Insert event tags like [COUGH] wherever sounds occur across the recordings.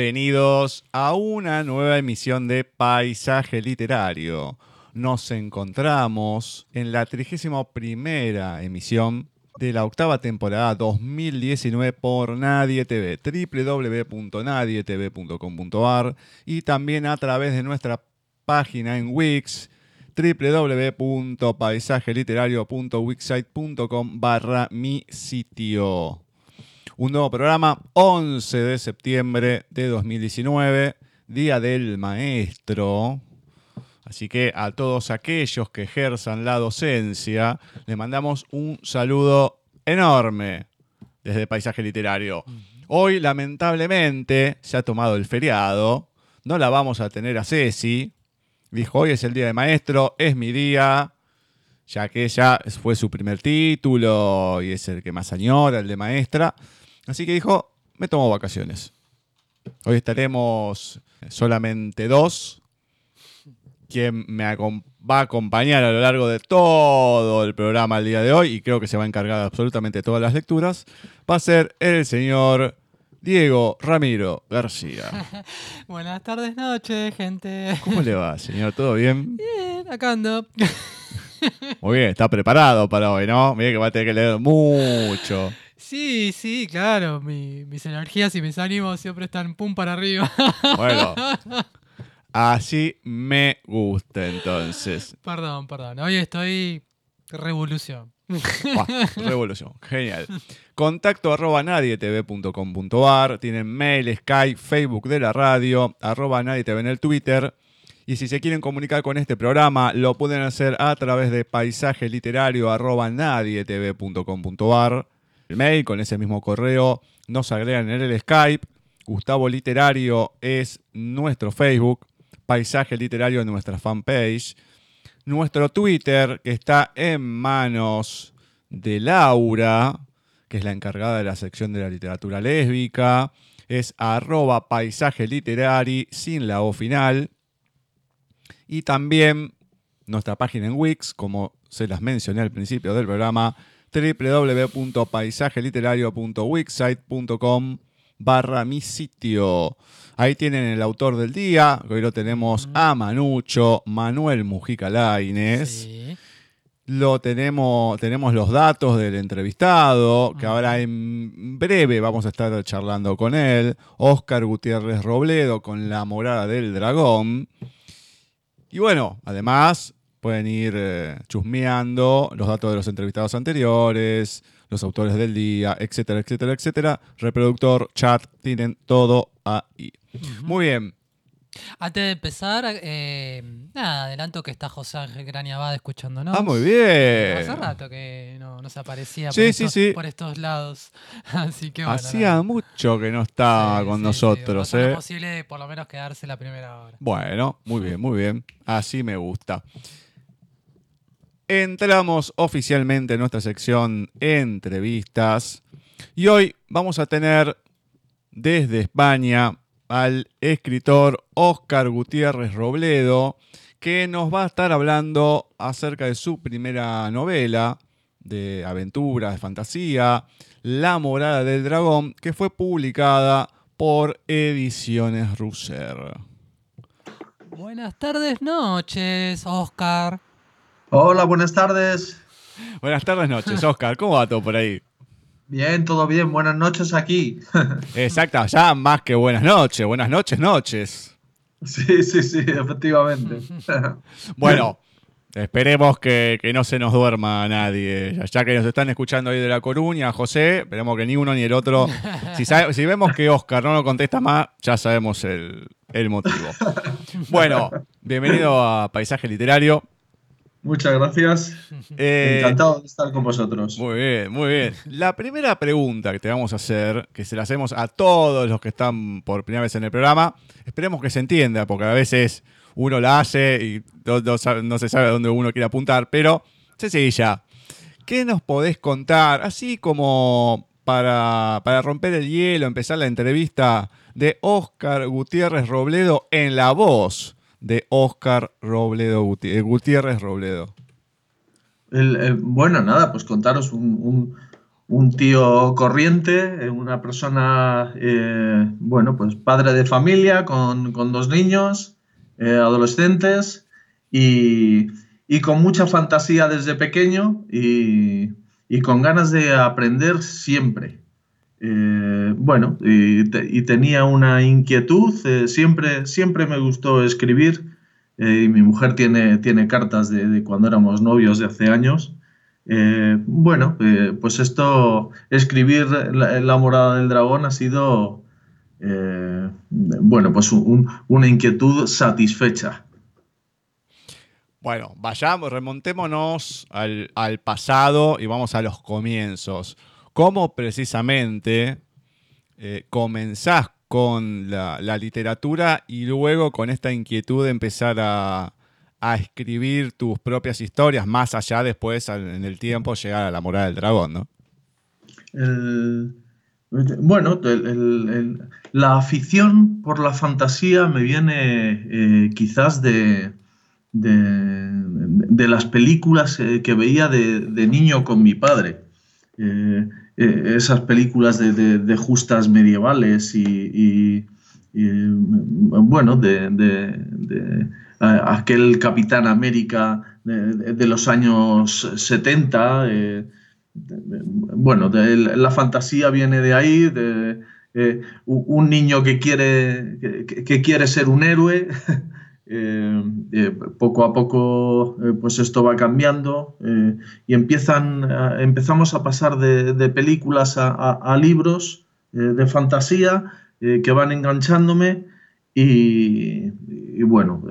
Bienvenidos a una nueva emisión de Paisaje Literario. Nos encontramos en la 31 primera emisión de la octava temporada 2019 por Nadie TV, www.nadietv.com.ar y también a través de nuestra página en Wix www.paisajeliterario.wixsite.com barra mi sitio un nuevo programa, 11 de septiembre de 2019, Día del Maestro. Así que a todos aquellos que ejerzan la docencia, les mandamos un saludo enorme desde Paisaje Literario. Hoy, lamentablemente, se ha tomado el feriado. No la vamos a tener a Ceci. Dijo, hoy es el día de maestro, es mi día, ya que ella fue su primer título y es el que más añora, el de maestra. Así que dijo, me tomo vacaciones. Hoy estaremos solamente dos. Quien me va a acompañar a lo largo de todo el programa el día de hoy, y creo que se va a encargar de absolutamente todas las lecturas, va a ser el señor Diego Ramiro García. [LAUGHS] Buenas tardes, noches, gente. ¿Cómo le va, señor? ¿Todo bien? Bien, acá ando. [LAUGHS] Muy bien, está preparado para hoy, ¿no? Mira que va a tener que leer mucho. Sí, sí, claro. mis energías y mis ánimos siempre están pum para arriba. [LAUGHS] Bueno. [LAUGHS] Así me gusta entonces. Perdón, perdón. Hoy estoy revolución. revolución, genial. Contacto arroba nadietv.com.ar. Tienen mail, Skype, Facebook de la radio, arroba nadietv en el Twitter. Y si se quieren comunicar con este programa, lo pueden hacer a través de paisaje literario arroba mail, con ese mismo correo nos agregan en el Skype. Gustavo Literario es nuestro Facebook. Paisaje Literario en nuestra fanpage. Nuestro Twitter, que está en manos de Laura, que es la encargada de la sección de la literatura lésbica, es arroba paisaje literari sin la O final. Y también nuestra página en Wix, como se las mencioné al principio del programa, www.paisajeliterario.wixsite.com barra mi sitio. Ahí tienen el autor del día, hoy lo tenemos a Manucho, Manuel Mujica Laines. Sí. Lo tenemos, tenemos los datos del entrevistado, que ahora en breve vamos a estar charlando con él. Oscar Gutiérrez Robledo con La Morada del Dragón. Y bueno, además pueden ir eh, chusmeando los datos de los entrevistados anteriores, los autores del día, etcétera, etcétera, etcétera. Reproductor, chat, tienen todo ahí. Muy bien. Antes de empezar, eh, nada, adelanto que está José Ángel Graniabad escuchándonos. Ah, muy bien. Hace rato que no, no se aparecía Sí, por, sí, estos, sí. por estos lados. [LAUGHS] Así que bueno. Hacía mucho que no estaba con nosotros, ¿eh? posible de por lo menos quedarse la primera hora. Bueno, muy bien, muy bien. Así me gusta. Entramos oficialmente en nuestra sección entrevistas y hoy vamos a tener desde España al escritor Óscar Gutiérrez Robledo que nos va a estar hablando acerca de su primera novela de aventura, de fantasía, La morada del dragón, que fue publicada por Ediciones Russer. Buenas tardes, noches, Oscar. Hola, buenas tardes. Buenas tardes, noches, Oscar. ¿Cómo va todo por ahí? Bien, todo bien. Buenas noches aquí. [LAUGHS] Exacto, ya más que buenas noches. Buenas noches, noches. sí, sí, sí, efectivamente. [LAUGHS] Bueno, esperemos que, que no se nos duerma nadie. Ya- Ya que nos están escuchando ahí de La Coruña, José, esperemos que ni uno ni el otro. Si, sabe- si vemos que Oscar no lo contesta más, ya sabemos el, el motivo. Bueno, bienvenido a Paisaje Literario. Muchas gracias. [LAUGHS] Eh, Encantado de estar con vosotros. Muy bien, muy bien. La primera pregunta que te vamos a hacer, que se la hacemos a todos los que están por primera vez en el programa, esperemos que se entienda, porque a veces uno la hace y no, no sabe- no se sabe a dónde uno quiere apuntar, pero sencilla. ¿Qué nos podés contar, así como para, para romper el hielo, empezar la entrevista de Oscar Gutiérrez Robledo en la voz de Oscar Robledo eh, Gutiérrez Robledo? Eh, bueno, nada, pues contaros un, un- tío corriente, eh, una persona, bueno, pues padre de familia con, con dos niños, adolescentes y, y con mucha fantasía desde pequeño y, y con ganas de aprender siempre. Eh, bueno, y, te- y tenía una inquietud, eh, siempre, siempre me gustó escribir. Eh, y mi mujer tiene, tiene cartas de, cuando éramos novios de hace años. Bueno, pues esto, escribir la, morada del dragón ha sido, bueno, pues un- una inquietud satisfecha. Bueno, vayamos, remontémonos al pasado y vamos a los comienzos. ¿Cómo precisamente eh, comenzás con la, literatura y luego con esta inquietud de empezar a, escribir tus propias historias, más allá después en el tiempo llegar a la morada del dragón, ¿no? Bueno, la afición por la fantasía me viene eh, quizás de, las películas eh, que veía de, de niño con mi padre. Eh, eh, esas películas de, de- justas medievales y, bueno, de, aquel Capitán América de, los años 70. eh, bueno, la fantasía viene de ahí, de eh, un niño que quiere, que quiere ser un héroe. [LAUGHS] eh, eh, poco a poco, eh, pues esto va cambiando y empiezan, empezamos a pasar de, películas a, libros de fantasía que van enganchándome y, bueno,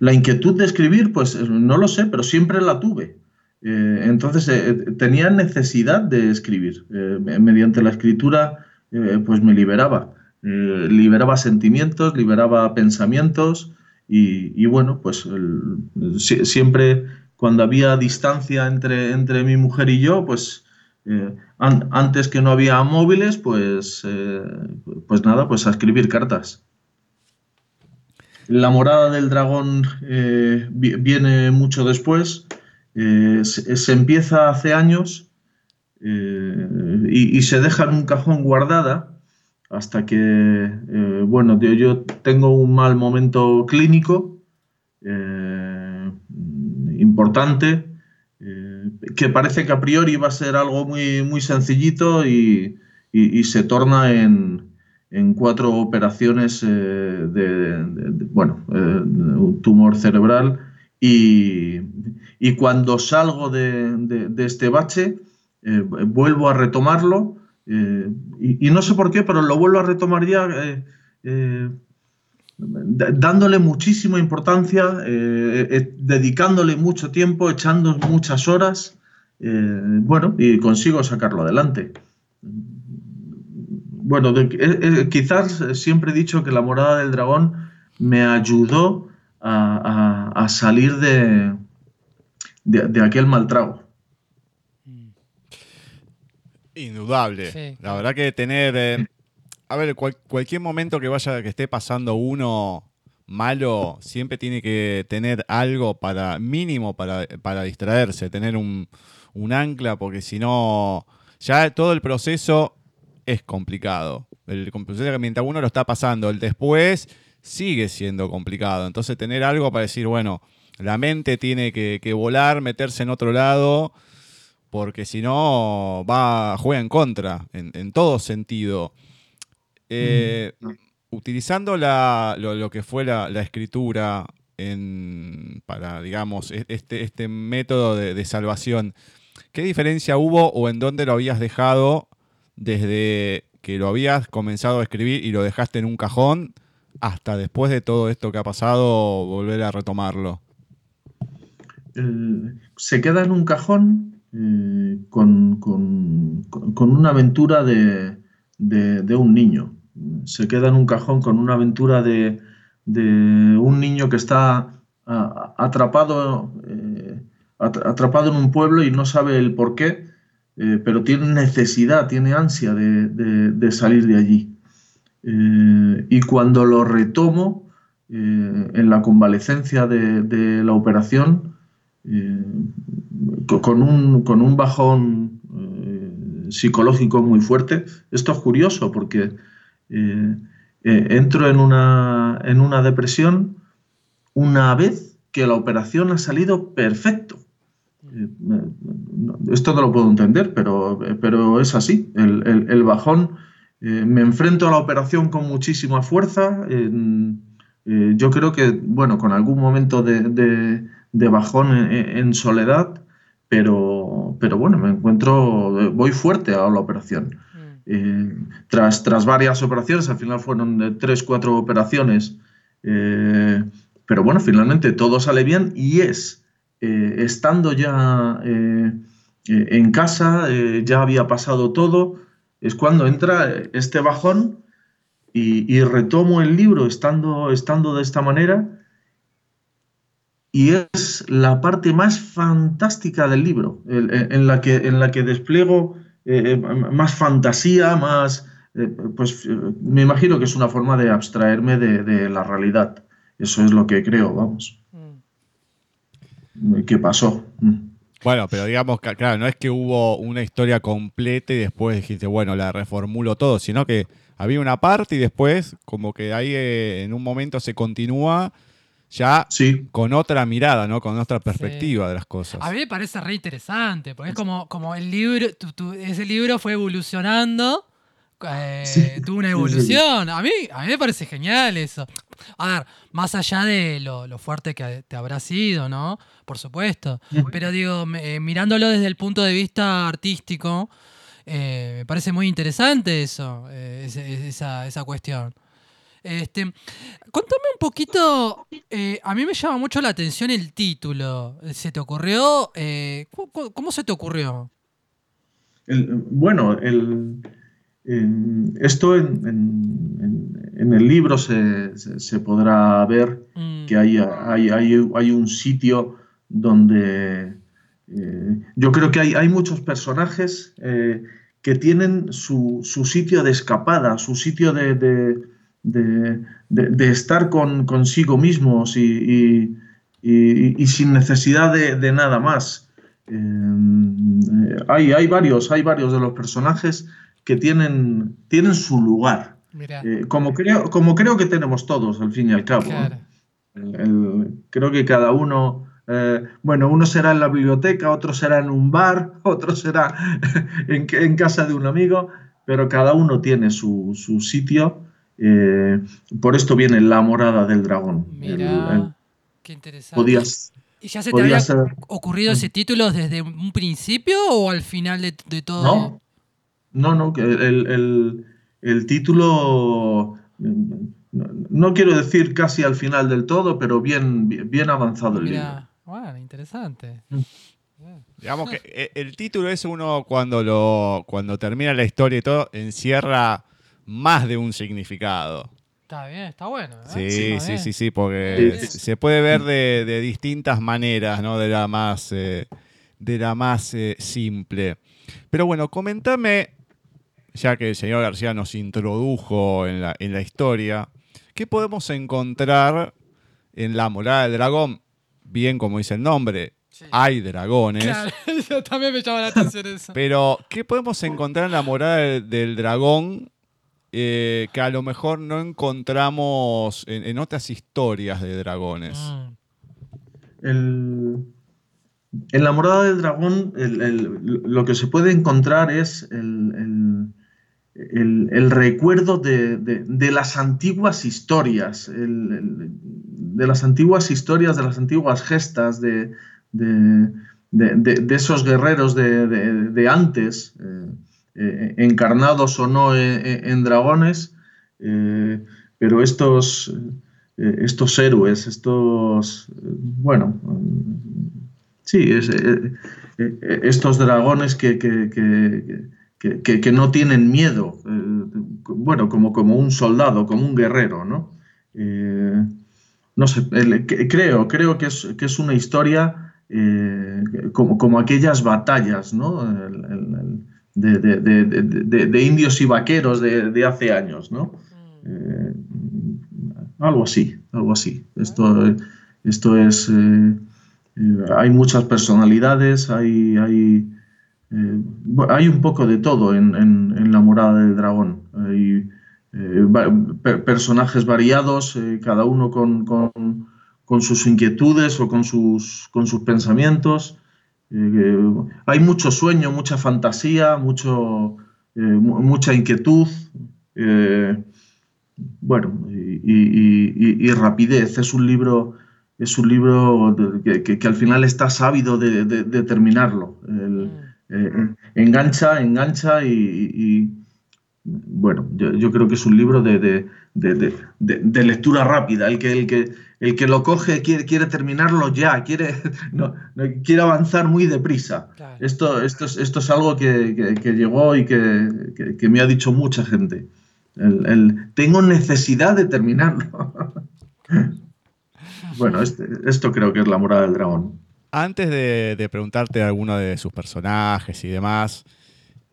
la inquietud de escribir, pues no lo sé, pero siempre la tuve. Entonces tenía necesidad de escribir. Me- mediante la escritura, pues me liberaba. Liberaba sentimientos, liberaba pensamientos y, bueno, pues siempre cuando había distancia entre, entre mi mujer y yo, pues eh, antes que no había móviles, pues, eh, pues nada, pues a escribir cartas. La morada del dragón eh, viene mucho después, se, empieza hace años y, se deja en un cajón guardada hasta que, bueno, yo, tengo un mal momento clínico importante que parece que a priori va a ser algo muy, muy sencillito y, se torna en, cuatro operaciones eh, de, bueno, eh, un tumor cerebral. Y, cuando salgo de, este bache eh, vuelvo a retomarlo y, no sé por qué, pero lo vuelvo a retomar ya dándole muchísima importancia, dedicándole mucho tiempo, echando muchas horas eh, bueno, y consigo sacarlo adelante. Bueno, eh, eh, quizás siempre he dicho que la morada del dragón me ayudó a, salir de, de, aquel mal trago. Indudable. La verdad que tener... a ver, cualquier momento que vaya, que esté pasando uno malo, siempre tiene que tener algo para, mínimo para, para distraerse, tener un, un ancla, porque si no, ya todo el proceso es complicado. El proceso mientras uno lo está pasando, el después sigue siendo complicado. Entonces tener algo para decir, bueno, la mente tiene que, volar, meterse en otro lado, porque si no, va, juega en contra, en, todo sentido. Eh, mm. Utilizando lo, que fue la, escritura en, para, digamos, e, este, este método de salvación, ¿Qué diferencia hubo o en dónde lo habías dejado desde que lo habías comenzado a escribir y lo dejaste en un cajón hasta después de todo esto que ha pasado volver a retomarlo? se queda en un cajón eh, con, una aventura de, un niño. Se queda en un cajón con una aventura de, un niño que está atrapado eh, atrapado en un pueblo y no sabe el por qué, eh, pero tiene necesidad, tiene ansia de, salir de allí. Y cuando lo retomo en la convalecencia de, la operación, con un, con, un, bajón psicológico muy fuerte, esto es curioso porque entro en una, en una depresión una vez que la operación ha salido perfecto. Eh, esto no lo puedo entender, pero, pero es así. El, bajón, eh, me enfrento a la operación con muchísima fuerza. Eh, yo creo que, bueno, con algún momento de, bajón en, soledad, pero, pero bueno, me encuentro, voy fuerte a la operación. Mm. tras, tras varias operaciones, al final fueron tres, cuatro operaciones, pero bueno, finalmente todo sale bien y es eh, estando ya eh, eh, en casa, ya había pasado todo, es cuando entra este bajón y, retomo el libro estando, estando de esta manera. Y es la parte más fantástica del libro, en, la, que, en la que despliego más fantasía, más, pues me imagino que es una forma de abstraerme de, la realidad. Eso es lo que creo, vamos qué pasó. Mm. Bueno, pero digamos que, claro, no es que hubo una historia completa y después dijiste, bueno, la reformulo todo, sino que había una parte y después, como que ahí eh, en un momento se continúa ya con otra mirada, ¿no? Con otra perspectiva de las cosas. A mí me parece re interesante, porque es como, como el libro, ese libro fue evolucionando eh, tuvo una evolución. A mí, a mí me parece genial eso. A ver, más allá de lo, fuerte que te habrá sido, ¿no? Por supuesto. Pero digo, eh, mirándolo desde el punto de vista artístico, eh, me parece muy interesante eso, esa, esa, cuestión. Este, contame un poquito, a mí me llama mucho la atención el título. ¿Se te ocurrió? ¿cómo, se te ocurrió? bueno, el, esto en, el libro se, podrá ver mm. que hay, hay, un sitio donde eh, yo creo que hay, muchos personajes eh, que tienen su, sitio de escapada, su sitio de, estar con, consigo mismos y, sin necesidad de, nada más. Eh, hay, hay, varios, hay varios de los personajes que tienen, tienen su lugar. Eh, como, creo, como creo que tenemos todos, al fin y al cabo. creo que cada uno, eh, bueno, uno será en la biblioteca, otro será en un bar, [LAUGHS] otro será [LAUGHS] en, casa de un amigo, pero cada uno tiene su, sitio. Eh, por esto viene la morada del dragón. Mira, qué interesante. ¿Y ya se te había ocurrido ese título desde un principio o al final de, de todo? No, no, no, que el, título, no, quiero decir casi al final del todo, pero bien, bien avanzado el libro. Bueno, interesante. Mm. Digamos que eh, el título es uno cuando lo cuando termina la historia y todo encierra más de un significado. Está bien, está bueno. ¿eh? Sí, sí, sí, sí, porque se puede ver de, distintas maneras, ¿no? De la más, eh, de la más simple. Pero bueno, comentame ya que el señor García nos introdujo en la, historia, ¿qué podemos encontrar en la morada del dragón? Bien, como dice el nombre, hay dragones. Claro, [LAUGHS] también me llama la atención eso. Pero, ¿qué podemos encontrar en la morada del, dragón eh, que a lo mejor no encontramos en, otras historias de dragones? Mm. en la morada del dragón lo que se puede encontrar es el, recuerdo de, las antiguas historias, de las antiguas historias, de las antiguas gestas, de, esos guerreros de, antes, eh, eh, encarnados o no en, dragones, eh, pero estos, estos héroes, estos, bueno, sí, estos dragones que que, no tienen miedo, eh, bueno, como, como un soldado, como un guerrero, ¿no? Eh, no sé, creo, creo que es, que es una historia eh, como, como, aquellas batallas, ¿no? De, indios y vaqueros de, hace años, ¿no? algo así, algo así. Esto, esto es... hay muchas personalidades, hay... hay eh, hay un poco de todo en, la morada del dragón. Hay eh, personajes variados, eh, cada uno con, sus inquietudes o con sus, con sus pensamientos. Hay mucho sueño, mucha fantasía, mucho, mucha inquietud. bueno, y, rapidez. Es un libro es un libro que, al final está ávido de, terminarlo. El, mm. Eh, engancha, engancha y, bueno, yo, creo que es un libro de, lectura rápida. El que, el que, el que lo coge quiere, quiere terminarlo ya, quiere, [LAUGHS] no, quiere avanzar muy deprisa. Esto, esto, es, esto es algo que, llegó y que, me ha dicho mucha gente. El, tengo necesidad de terminarlo. [LAUGHS] bueno, este, esto creo que es la morada del dragón. Antes de, preguntarte alguno de sus personajes y demás,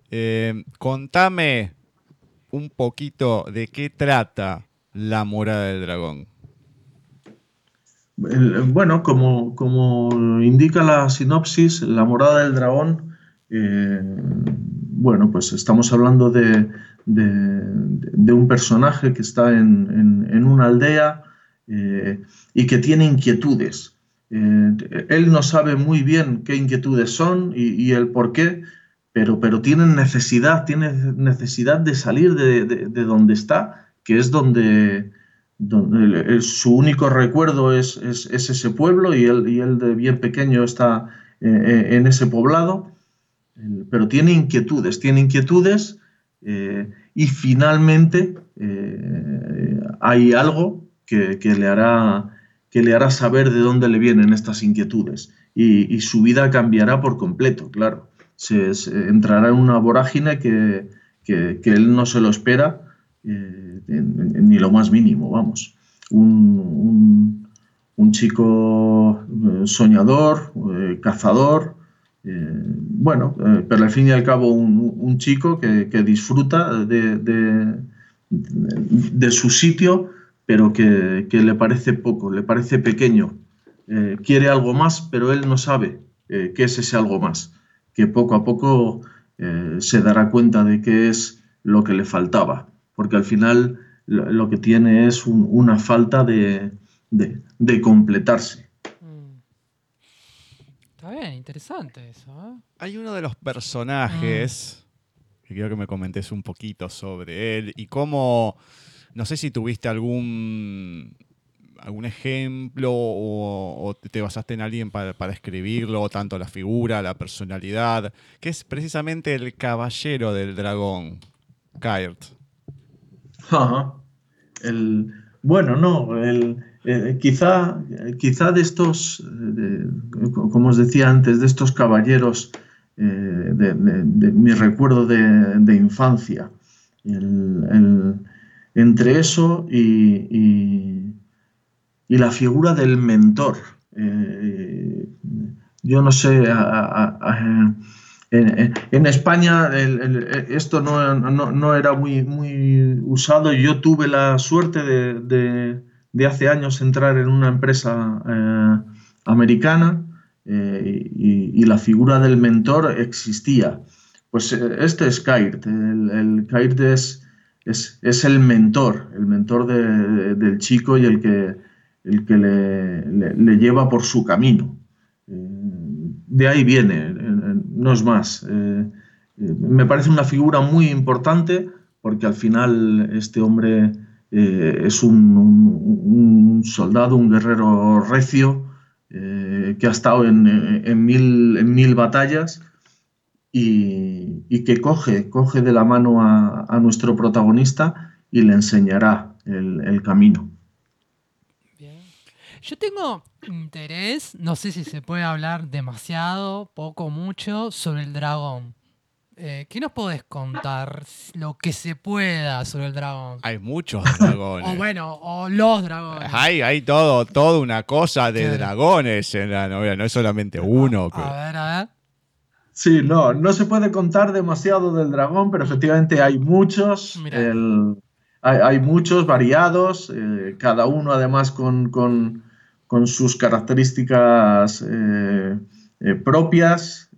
eh, contame un poquito de qué trata la morada del dragón. Bueno, como, como indica la sinopsis, la morada del dragón, eh, bueno, pues estamos hablando de, un personaje que está en, una aldea eh, y que tiene inquietudes. Eh, él no sabe muy bien qué inquietudes son y, el por qué, pero, pero tiene necesidad, tiene necesidad de salir de, donde está, que es donde, donde su único recuerdo es, ese pueblo y él, y él, de bien pequeño está eh, eh, en ese poblado, pero tiene inquietudes, tiene inquietudes y finalmente hay algo que, que le hará que le hará saber de dónde le vienen estas inquietudes y, su vida cambiará por completo, claro. Se, entrará en una vorágine que, que, él no se lo espera ni lo más mínimo, vamos. Un, chico soñador, cazador, bueno, pero al fin y al cabo un, chico que, disfruta de, su sitio, pero que, le parece poco, le parece pequeño. Eh, quiere algo más, pero él no sabe eh, qué es ese algo más, que poco a poco eh, se dará cuenta de qué es lo que le faltaba, porque al final lo, que tiene es una falta de, completarse. Mm. Está bien, interesante eso. Hay uno de los personajes que quiero que me comentes un poquito sobre él y cómo, no sé si tuviste algún, algún ejemplo o, te basaste en alguien para, escribirlo, tanto la figura, la personalidad, que es precisamente el caballero del dragón, Kyrt. El, bueno, no, el, eh, quizá, quizá de estos, como os decía antes, de estos caballeros eh, de, mi recuerdo de, infancia. entre eso y, y, la figura del mentor. Eh, yo no sé, en, España esto no, era muy, usado. Yo tuve la suerte de, hace años entrar en una empresa eh, americana eh, y, la figura del mentor existía. Pues eh, este es Kairt, el, el es, es, el mentor, el mentor del chico y el que, el que le, lleva por su camino. Eh, de ahí viene, no es más. me parece una figura muy importante porque al final este hombre es un, soldado, un guerrero recio, eh, que ha estado en, mil, en mil batallas y, que coge, coge de la mano a, nuestro protagonista y le enseñará el, camino. Yo tengo interés, no sé si se puede hablar demasiado, poco, mucho, sobre el dragón. Eh, ¿Qué nos podés contar lo que se pueda sobre el dragón? Hay muchos [LAUGHS] dragones. o bueno, o los dragones. Hay, hay todo, toda una cosa de dragones en la novela, no es solamente uno. A ver, a ver. Sí, no, no se puede contar demasiado del dragón, pero efectivamente hay muchos. hay, muchos variados, eh, cada uno además con, sus características eh, propias.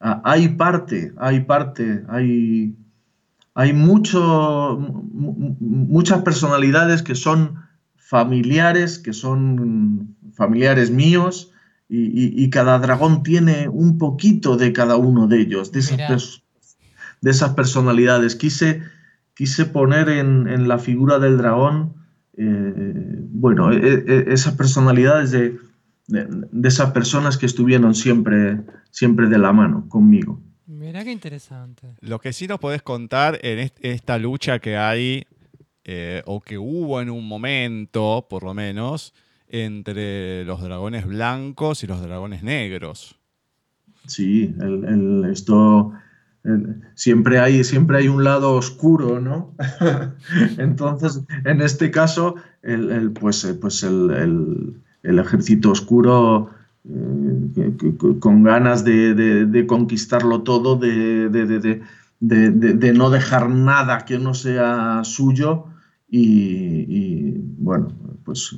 Ah, hay parte, hay parte, hay, hay mucho, muchas personalidades que son familiares, que son familiares míos, y, cada dragón tiene un poquito de cada uno de ellos, de esas, de esas personalidades. Quise, quise poner en, la figura del dragón, eh, bueno, e, e, esas personalidades de, de, esas personas que estuvieron siempre, siempre de la mano conmigo. Mira qué interesante. Lo que sí nos podés contar en esta lucha que hay, eh, o que hubo en un momento, por lo menos, entre los dragones blancos y los dragones negros. Sí, el, esto siempre, hay, siempre hay un lado oscuro, ¿no? [LAUGHS] Entonces, en este caso, el, pues, pues el, el ejército oscuro eh, con ganas de, conquistarlo todo, de, no dejar nada que no sea suyo y, bueno, pues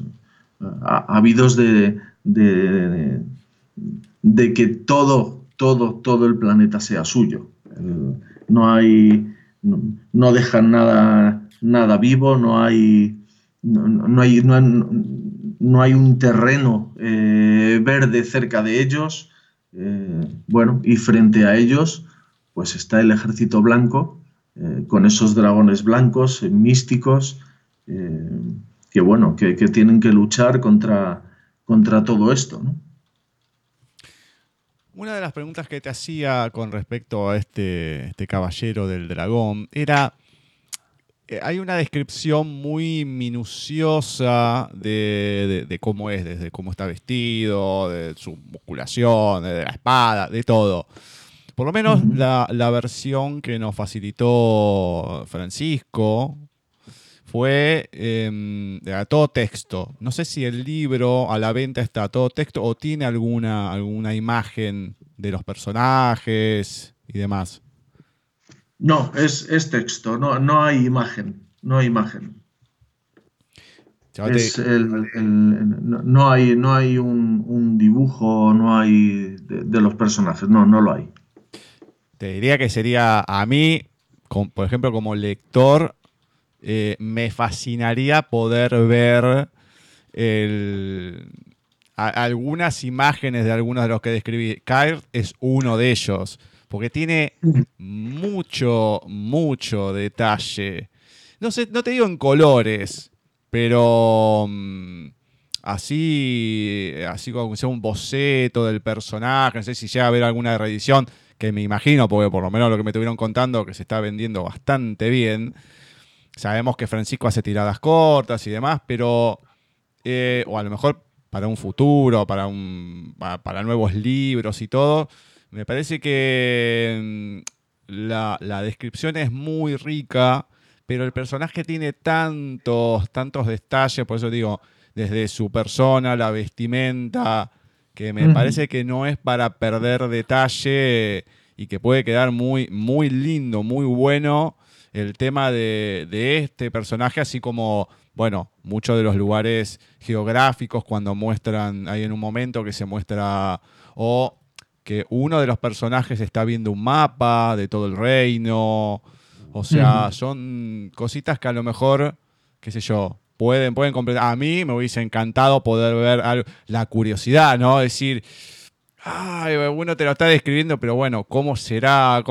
habidos de, de, que todo, todo, todo el planeta sea suyo. no hay, no, dejan nada, nada vivo, no hay, no, hay, no hay un terreno eh, verde cerca de ellos. Eh, bueno, y frente a ellos, pues está el ejército blanco, eh, con esos dragones blancos, místicos, que bueno, que, tienen que luchar contra, contra todo esto. Una de las preguntas que te hacía con respecto a este, este caballero del dragón era hay una descripción muy minuciosa de, cómo es, desde cómo está vestido, de su musculación, de la espada, de todo. Por lo menos la, versión que nos facilitó Francisco fue em, a todo texto. No sé si el libro a la venta está a todo texto o tiene alguna, alguna imagen de los personajes y demás. No, es, es texto, no, no hay imagen, no hay imagen. no hay, no hay un, dibujo, no hay de, los personajes, no, no lo hay. Te diría que sería a mí, por ejemplo, como lector, eh, me fascinaría poder ver algunas imágenes de algunos de los que describí. Kyle es uno de ellos, porque tiene mucho, mucho detalle. No sé, no te digo en colores, pero mm, así, así como sea un boceto del personaje, no sé si llega a haber alguna reedición, que me imagino, porque por lo menos lo que me estuvieron contando, que se está vendiendo bastante bien. Sabemos que Francisco hace tiradas cortas y demás, pero, eh, o a lo mejor para un futuro, para, un, para nuevos libros y todo, me parece que mm, la, la descripción es muy rica pero el personaje tiene tantos, tantos detalles, por eso digo, desde su persona, la vestimenta, que me parece que no es para perder detalle y que puede quedar muy, muy lindo, muy bueno el tema de, este personaje, así como, bueno, muchos de los lugares geográficos cuando muestran, hay en un momento que se muestra, o que uno de los personajes está viendo un mapa de todo el reino, o sea, son cositas que a lo mejor, qué sé yo, pueden, pueden completar. A mí me hubiese encantado poder ver la curiosidad, ¿no? Decir, ay, uno te lo está describiendo, pero bueno, ¿cómo será?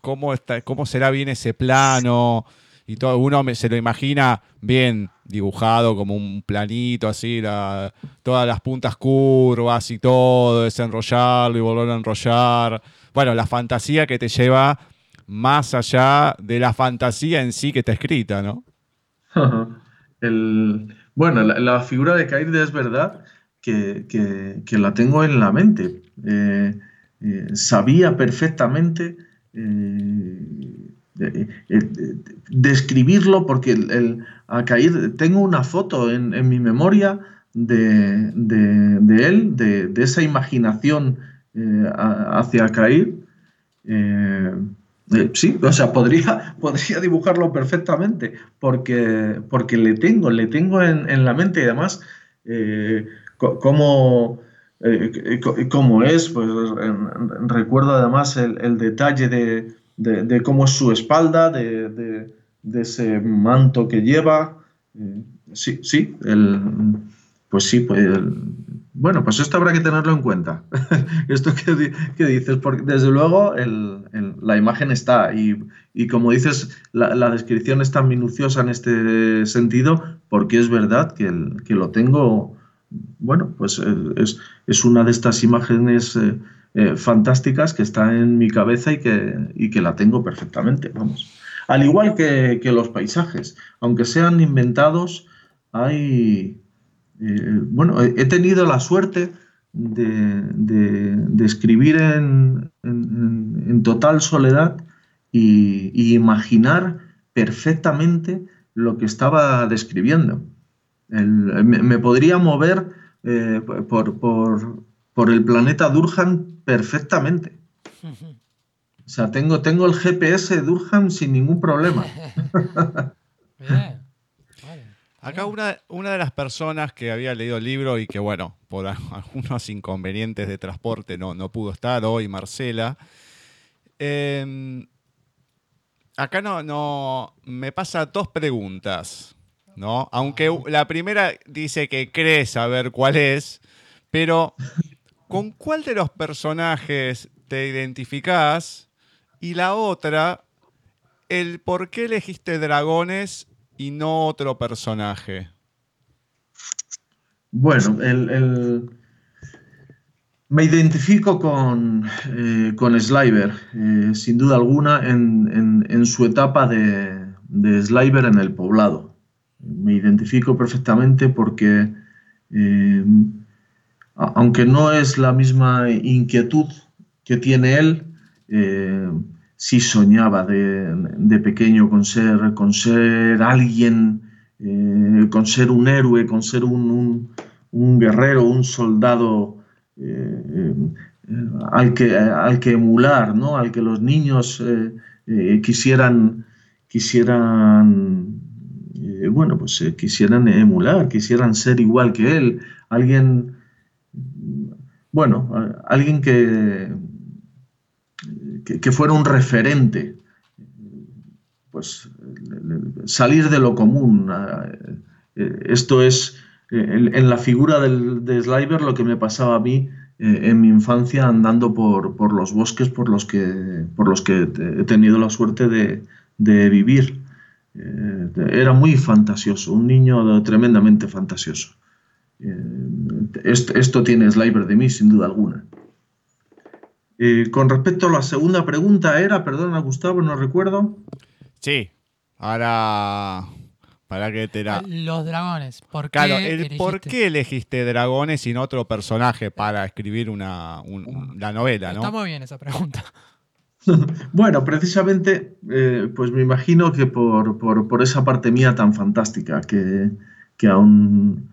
¿Cómo, está, cómo será bien ese plano? Y todo, uno se lo imagina bien dibujado como un planito, así, todas las puntas curvas y todo, desenrollarlo y volver a enrollar. Bueno, la fantasía que te lleva más allá de la fantasía en sí que está escrita, ¿no? [LAUGHS] bueno, la, figura de Kairde es verdad que, la tengo en la mente. Eh, eh, sabía perfectamente eh, describirlo porque el, a tengo una foto en, mi memoria de, él, de, esa imaginación hacia Cair. Eh, sí, o sea, podría, [LAUGHS] podría dibujarlo perfectamente porque, porque le tengo, le tengo en, la mente y además eh, cómo, eh, es, pues recuerdo además el, detalle de, cómo es su espalda, de, ese manto que lleva. sí, sí, el, pues sí, pues bueno, pues esto habrá que tenerlo en cuenta. [LAUGHS] esto que, dices, porque desde luego la imagen está y, como dices, la, descripción es tan minuciosa en este sentido porque es verdad que, lo tengo, bueno, pues eh, es, una de estas imágenes eh, eh, fantásticas que está en mi cabeza y que, que la tengo perfectamente, vamos. Al igual que los paisajes, aunque sean inventados, hay eh, bueno, he tenido la suerte de, escribir en, total soledad y, imaginar perfectamente lo que estaba describiendo. me, podría mover eh, por, el planeta Durhan perfectamente. [LAUGHS] O sea, tengo, tengo el GPS de Durhan sin ningún problema. [LAUGHS] Acá una, una, de las personas que había leído el libro y que, bueno, por [LAUGHS] algunos inconvenientes de transporte no, no pudo estar hoy, Marcela. Em, acá no, no, me pasa dos preguntas, ¿no? Aunque la primera dice que cree saber cuál es, pero ¿con cuál de los personajes te identificás? Y la otra, el por qué elegiste dragones y no otro personaje? Bueno, el, me identifico con, eh, con Sliver, eh, sin duda alguna, en, su etapa de, de, Sliver en el poblado. Me identifico perfectamente porque, eh, aunque no es la misma inquietud que tiene él, eh, sí soñaba de, pequeño con ser, con ser alguien, eh, con ser un héroe, con ser un, guerrero, un soldado eh, al, que, al que emular, ¿no? al que los niños quisieran, quisieran bueno, pues quisieran emular, quisieran ser igual que él, alguien, bueno, alguien que, que, fuera un referente, pues salir de lo común. Eh, esto es, en, la figura de Sliver lo que me pasaba a mí eh, en mi infancia andando por, los bosques por los, que, por los que he tenido la suerte de, vivir. Eh, era muy fantasioso, un niño tremendamente fantasioso. esto, esto, tiene Sliver de mí, sin duda alguna. Eh, con respecto a la segunda pregunta era, perdona Gustavo, no recuerdo. Sí, ahora para que te la... Los dragones. ¿Por claro, ¿por qué elegiste dragones sin otro personaje para escribir una, la novela? ¿no? Está muy bien esa pregunta. [LAUGHS] bueno, precisamente, eh, pues me imagino que por, esa parte mía tan fantástica, que, que aún,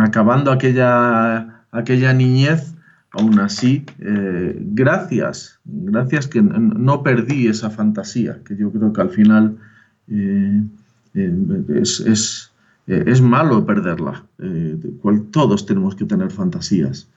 acabando aquella, aquella niñez, aún así, eh, gracias, gracias que no perdí esa fantasía, que yo creo que al final eh, eh, es, malo perderla. todos tenemos que tener fantasías.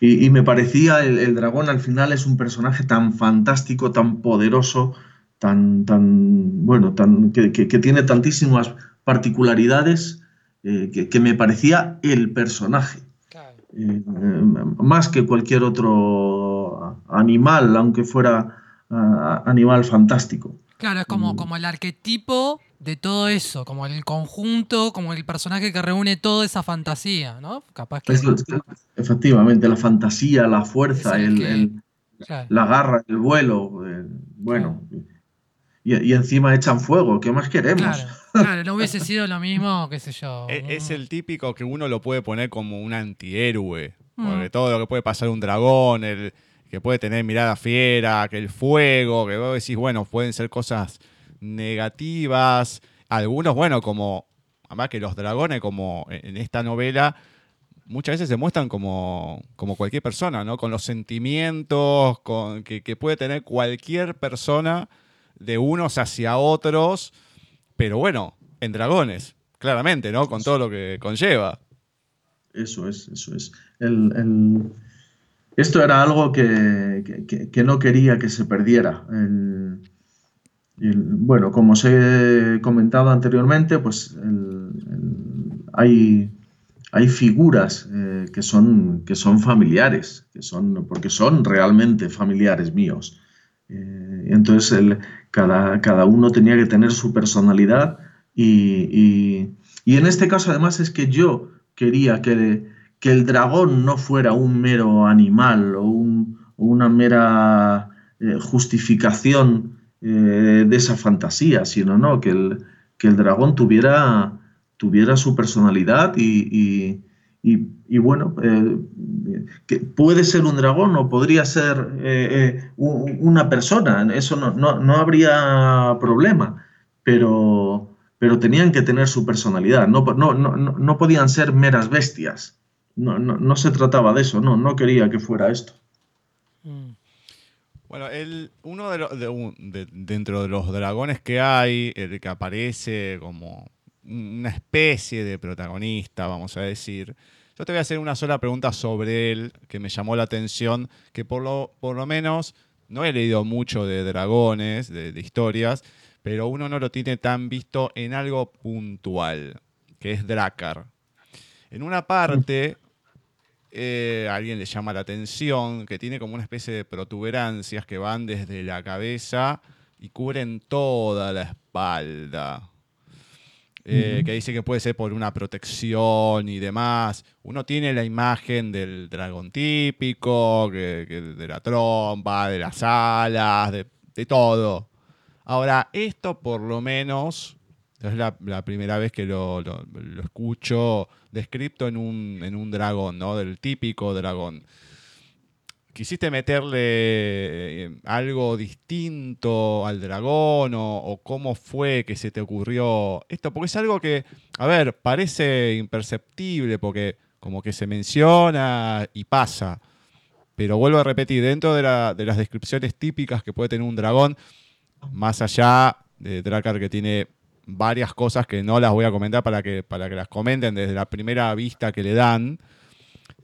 Y, me parecía el, dragón al final es un personaje tan fantástico, tan poderoso, tan, tan bueno, tan, que, tiene tantísimas particularidades que me parecía el personaje. Eh, más que cualquier otro animal, aunque fuera ah, animal fantástico. Claro, es como, mm. como el arquetipo de todo eso, como el conjunto, como el personaje que reúne toda esa fantasía, ¿no? Capaz que... efectivamente, la fantasía, la fuerza, el, la garra, el vuelo, eh, bueno, y, encima echan fuego, ¿qué más queremos? Claro, no hubiese sido lo mismo, qué sé yo. E, es, el típico que uno lo puede poner como un antihéroe. Mm. Porque todo lo que puede pasar un dragón, el que puede tener mirada fiera, que el fuego, que vos decís, bueno, pueden ser cosas negativas. Algunos, bueno, como. Además que los dragones, como en esta novela, muchas veces se muestran como, como cualquier persona, ¿no? Con los sentimientos con, que, que puede tener cualquier persona de unos hacia otros pero bueno, en dragones, claramente, ¿no? Con todo lo que conlleva. Eso es, eso es. Esto era algo que, no quería que se perdiera. bueno, como os he comentado anteriormente, pues hay, hay figuras eh, que, son, que son familiares, que son, porque son realmente familiares míos. Eh, entonces, el, cada, cada uno tenía que tener su personalidad y, en este caso además es que yo quería que, que el dragón no fuera un mero animal o, una mera eh, justificación eh, de esa fantasía, sino ¿no? que, el, que el dragón tuviera, tuviera su personalidad y, y, bueno, eh, puede ser un dragón o podría ser eh, eh, una persona, eso no, no, habría problema, pero, pero tenían que tener su personalidad, no, no, no podían ser meras bestias, no, se trataba de eso, no, no quería que fuera esto. Mm. Bueno, el, uno de, los de, dentro de los dragones que hay, el que aparece como una especie de protagonista, vamos a decir. Yo te voy a hacer una sola pregunta sobre él que me llamó la atención, que por lo, por lo menos no he leído mucho de dragones, de, historias, pero uno no lo tiene tan visto en algo puntual, que es Drakkar. En una parte, eh, alguien le llama la atención que tiene como una especie de protuberancias que van desde la cabeza y cubren toda la espalda. Eh, que dice que puede ser por una protección y demás. Uno tiene la imagen del dragón típico, de la trompa, de las alas, de, todo. Ahora, esto por lo menos es la, primera vez que lo, escucho descrito en un, en un, dragón, ¿no? Del típico dragón. Quisiste meterle eh, algo distinto al dragón o, cómo fue que se te ocurrió esto, porque es algo que, a ver, parece imperceptible porque como que se menciona y pasa, pero vuelvo a repetir, dentro de, las descripciones típicas que puede tener un dragón, más allá de Dracar que tiene varias cosas que no las voy a comentar para que, para que las comenten desde la primera vista que le dan.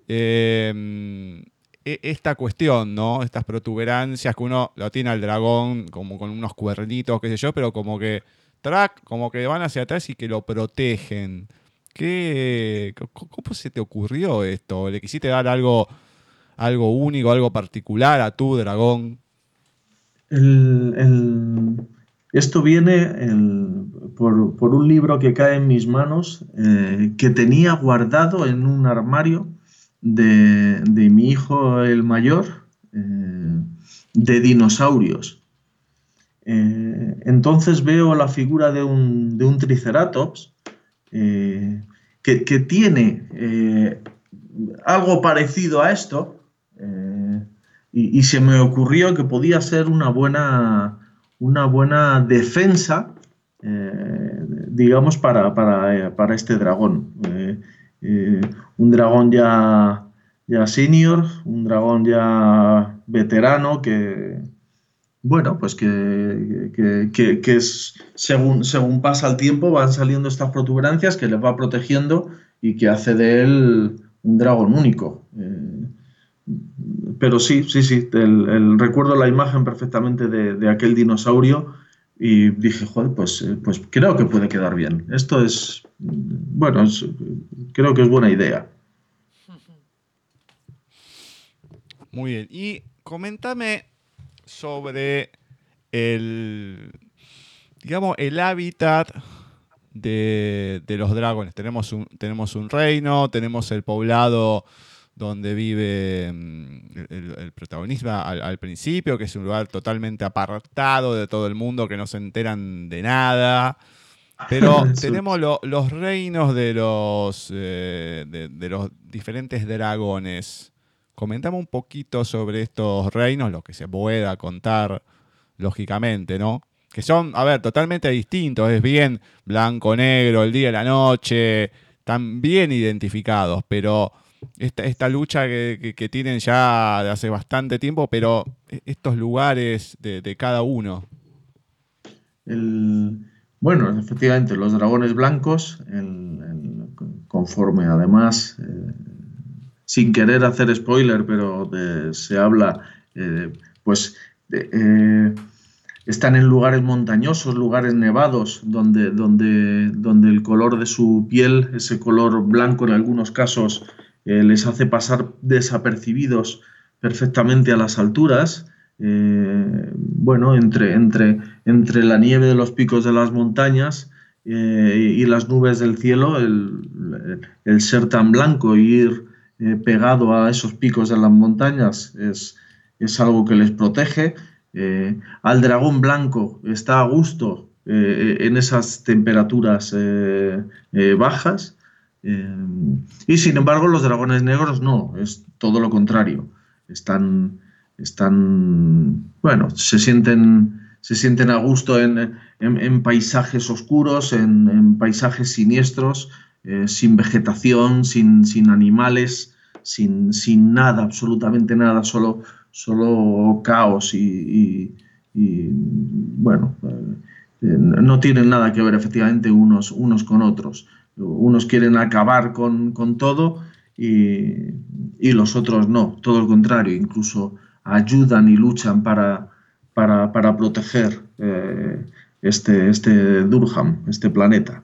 Eh, esta cuestión, ¿no? Estas protuberancias que uno lo tiene al dragón como con unos cuernitos, qué sé yo, pero como que track, como que van hacia atrás y que lo protegen. ¿Qué, ¿Cómo se te ocurrió esto? ¿Le quisiste dar algo, algo único, algo particular a tu dragón? esto viene por, un libro que cae en mis manos, eh, que tenía guardado en un armario de, mi hijo el mayor eh, de dinosaurios. Eh, entonces veo la figura de un, de triceratops eh, que, tiene algo parecido a esto y, se me ocurrió que podía ser una buena, una buena defensa, digamos, para, para, este dragón. Un dragón ya, ya senior, un dragón ya veterano que, bueno, pues que, que, es, según, según pasa el tiempo van saliendo estas protuberancias que le va protegiendo y que hace de él un dragón único. Eh, pero sí, sí, sí, el, recuerdo la imagen perfectamente de, de, aquel dinosaurio y dije, joder, pues, eh, pues creo que puede quedar bien. Esto es, bueno, creo que es buena idea. Muy bien. Y coméntame sobre el, digamos, el hábitat de, los dragones. Tenemos un, tenemos un reino, tenemos el poblado donde vive mm, el, protagonista al, principio, que es un lugar totalmente apartado de todo el mundo, que no se enteran de nada. Pero [LAUGHS] tenemos los reinos de los, eh, de, los diferentes dragones. Comentamos un poquito sobre estos reinos, lo que se pueda contar, lógicamente, ¿no? Que son, a ver, totalmente distintos. Es bien blanco, negro, el día y la noche. Están bien identificados, pero esta, lucha que, tienen ya de hace bastante tiempo, pero e, estos lugares de, cada uno. bueno, efectivamente, los dragones blancos, conforme además, eh, sin querer hacer spoiler, pero se habla, eh, pues eh, están en lugares montañosos, lugares nevados, donde, donde, donde el color de su piel, ese color blanco en algunos casos, eh, les hace pasar desapercibidos perfectamente a las alturas. Eh, bueno, entre, entre, entre la nieve de los picos de las montañas eh, y las nubes del cielo, el, ser tan blanco y ir pegado a esos picos de las montañas es, es algo que les protege. al dragón blanco está a gusto en esas temperaturas bajas eh, y sin embargo, los dragones negros no, es todo lo contrario. Están, están bueno, se sienten, se sienten a gusto en, paisajes oscuros, en, paisajes siniestros, eh, sin vegetación, sin, sin animales, sin, sin, nada, absolutamente nada, solo, solo caos y, bueno, eh, no tienen nada que ver efectivamente unos, unos con otros. Unos quieren acabar con, todo y, los otros no, todo lo contrario, incluso ayudan y luchan para, para, proteger eh, este, este Durham, este planeta.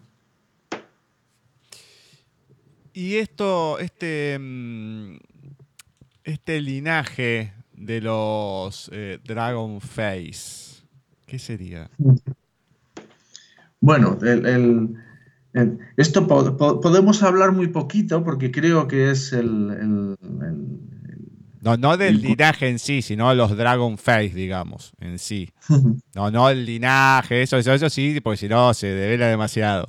Y esto, este, mm, este linaje de los eh, Dragon Face, ¿qué sería? Bueno, el esto podemos hablar muy poquito porque creo que es el... no, no del linaje en sí, sino los Dragon Face, digamos, en sí. [LAUGHS] No, no el linaje, eso, eso, eso sí, porque si no se devela demasiado.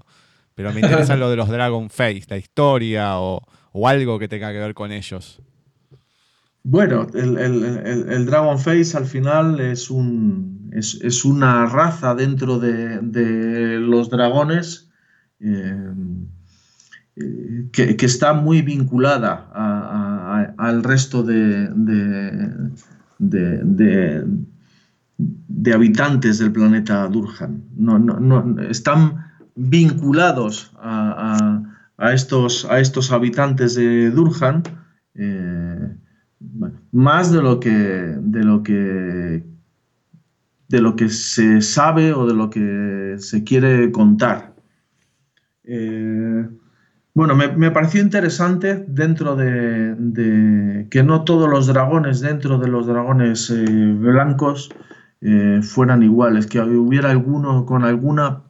Pero me interesa lo de los Dragon Face, la historia o, algo que tenga que ver con ellos. Bueno, el, Dragon Face al final es, un, es, una raza dentro de, los dragones eh, que, está muy vinculada al resto de, de, habitantes del planeta Durhan. No, están vinculados a, estos, a estos habitantes de Durhan. Eh, más de lo que de lo que de lo que se sabe o de lo que se quiere contar. Eh, bueno, me, pareció interesante dentro de, que no todos los dragones dentro de los dragones eh, blancos eh, fueran iguales, que hubiera alguno con alguna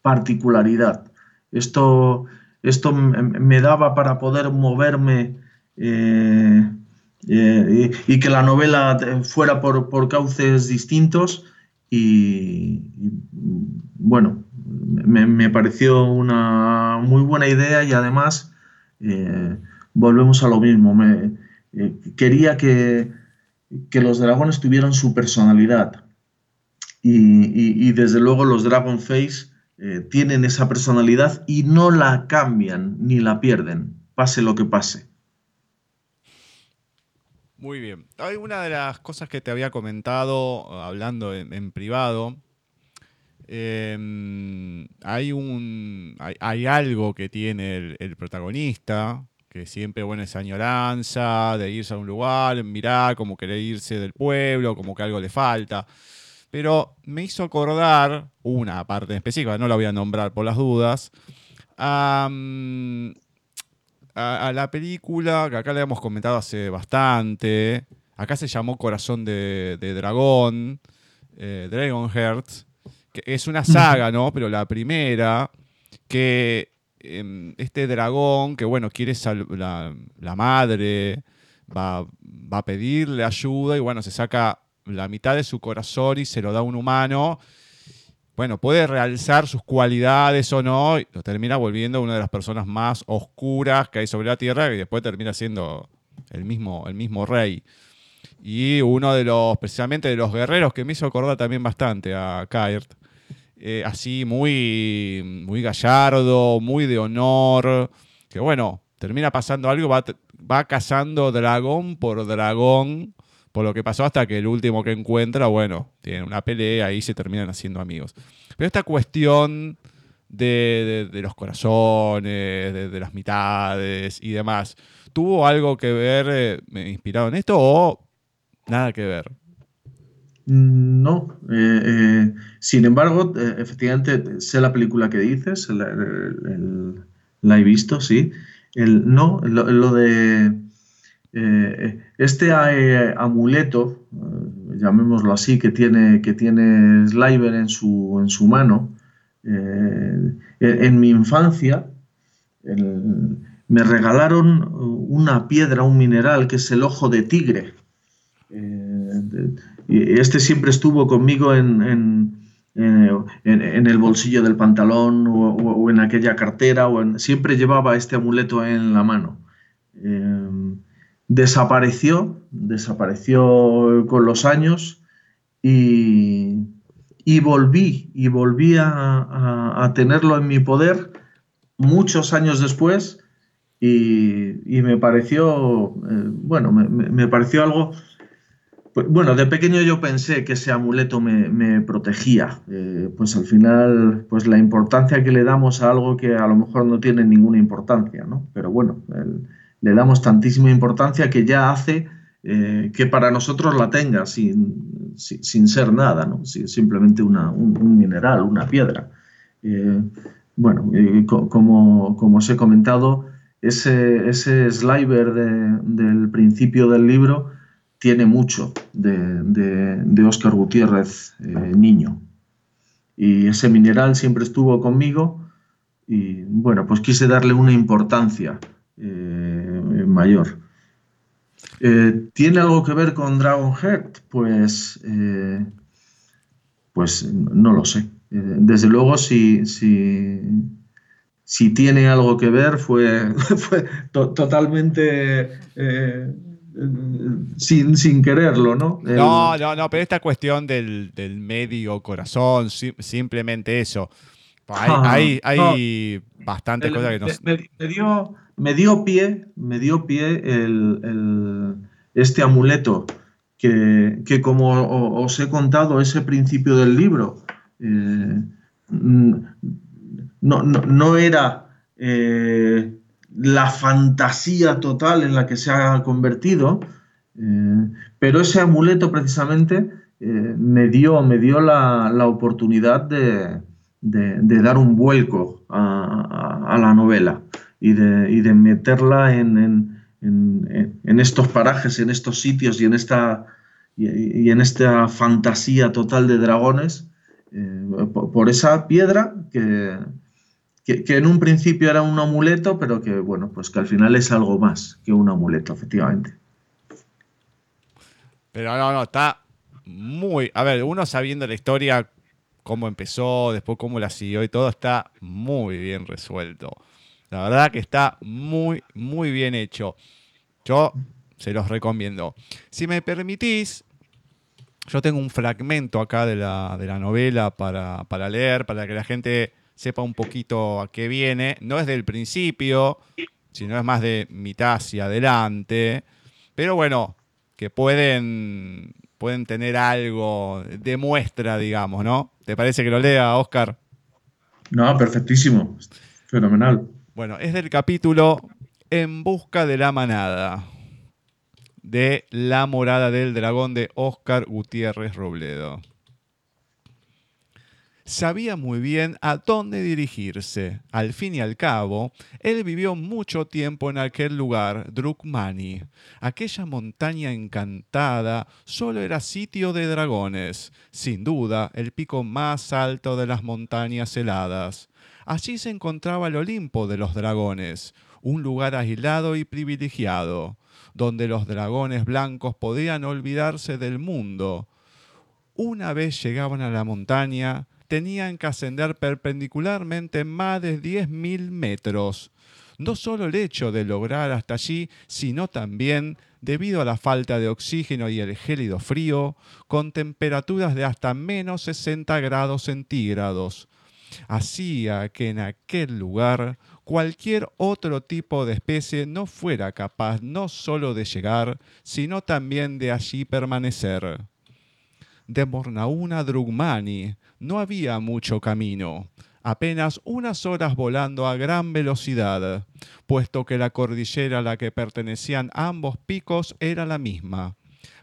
particularidad. Esto, esto me daba para poder moverme y, que la novela fuera por, cauces distintos y, bueno, me, pareció una muy buena idea y además eh, volvemos a lo mismo. Me, eh, quería que, los dragones tuvieran su personalidad y, desde luego los Dragon Face tienen esa personalidad y no la cambian ni la pierden, pase lo que pase. Muy bien. Hay una de las cosas que te había comentado hablando en, privado. Em, hay un. Hay, algo que tiene el, protagonista, que siempre, bueno, esa añoranza de irse a un lugar, mirar, como querer irse del pueblo, como que algo le falta. Pero me hizo acordar una parte específica, no la voy a nombrar por las dudas, a, la película, que acá le hemos comentado hace bastante. Acá se llamó Corazón de, Dragón, eh, Dragon Hearts, es una saga, ¿no? Pero la primera, que em, este dragón, que bueno, quiere la, la madre, va, va a pedirle ayuda y bueno, se saca la mitad de su corazón y se lo da a un humano bueno, puede realzar sus cualidades o no, y lo termina volviendo una de las personas más oscuras que hay sobre la Tierra y después termina siendo el mismo, el mismo rey. Y uno de los, precisamente de los guerreros que me hizo acordar también bastante a Kairt, eh, así muy, muy gallardo, muy de honor, que bueno, termina pasando algo, va, va cazando dragón por dragón por lo que pasó hasta que el último que encuentra, bueno, tiene una pelea y se terminan haciendo amigos. Pero esta cuestión de, los corazones, de, las mitades y demás, ¿tuvo algo que ver eh, inspirado en esto o nada que ver? No, eh, eh, sin embargo, efectivamente sé la película que dices, la, he visto, sí. El, no, lo de eh, este eh, amuleto, eh, llamémoslo así, que tiene, que tiene Sliver en su, en su mano, en mi infancia me regalaron una piedra, un mineral, que es el ojo de tigre. Este siempre estuvo conmigo en, el bolsillo del pantalón o, en aquella cartera, o siempre llevaba este amuleto en la mano. Desapareció, desapareció con los años y, volví, y volví a, tenerlo en mi poder muchos años después y, me pareció, eh, bueno, me, pareció algo, pues, bueno, de pequeño yo pensé que ese amuleto me, protegía, eh, pues al final, pues la importancia que le damos a algo que a lo mejor no tiene ninguna importancia, ¿no? Pero bueno, le damos tantísima importancia que ya hace eh, que para nosotros la tenga sin, sin, ser nada, ¿no? simplemente un, mineral, una piedra. Eh, bueno, como, como, os he comentado, ese, ese sliver del principio del libro tiene mucho de, de, Oscar Gutiérrez eh, niño. Y ese mineral siempre estuvo conmigo y bueno, pues quise darle una importancia eh, mayor. Eh, ¿Tiene algo que ver con Dragonheart? Pues, eh, pues no lo sé. desde luego, si, si, si, tiene algo que ver, fue, [LAUGHS] fue totalmente sin, sin quererlo, ¿no? No, no, no, pero esta cuestión del, medio corazón, simplemente eso. Hay, hay, bastantes cosas que nos... Me, dio, me dio pie, me dio pie este amuleto que, como os he contado, ese principio del libro eh, no, era eh, la fantasía total en la que se ha convertido, eh, pero ese amuleto precisamente me dio, me dio la, oportunidad de, dar un vuelco a, la novela y de, meterla en en, estos parajes, en estos sitios y en esta, y, en esta fantasía total de dragones, eh, por, esa piedra que, que, en un principio era un amuleto, pero que bueno, pues que al final es algo más que un amuleto, efectivamente. Pero no, no, está muy. A ver, uno sabiendo la historia, cómo empezó, después cómo la siguió y todo, está muy bien resuelto. La verdad que está muy, muy bien hecho. Yo se los recomiendo. Si me permitís, yo tengo un fragmento acá de la, novela para, para, leer, para que la gente sepa un poquito a qué viene. No es del principio, sino es más de mitad hacia adelante. Pero bueno, que pueden, pueden tener algo de muestra, digamos, ¿no? ¿Te parece que lo lea, Oscar? No, perfectísimo. Fenomenal. Bueno, es del capítulo En busca de la manada de La morada del dragón de Oscar Gutiérrez Robledo. Sabía muy bien a dónde dirigirse. Al fin y al cabo, él vivió mucho tiempo en aquel lugar, Drukmani. Aquella montaña encantada solo era sitio de dragones, sin duda el pico más alto de las montañas heladas. Allí se encontraba el Olimpo de los dragones, un lugar aislado y privilegiado, donde los dragones blancos podían olvidarse del mundo. Una vez llegaban a la montaña, tenían que ascender perpendicularmente más de 10.000 metros. No solo el hecho de lograr hasta allí, sino también, debido a la falta de oxígeno y el gélido frío, con temperaturas de hasta menos 60 grados centígrados hacía que en aquel lugar cualquier otro tipo de especie no fuera capaz no sólo de llegar, sino también de allí permanecer. De Mornauna Drugmani no había mucho camino, apenas unas horas volando a gran velocidad, puesto que la cordillera a la que pertenecían ambos picos era la misma,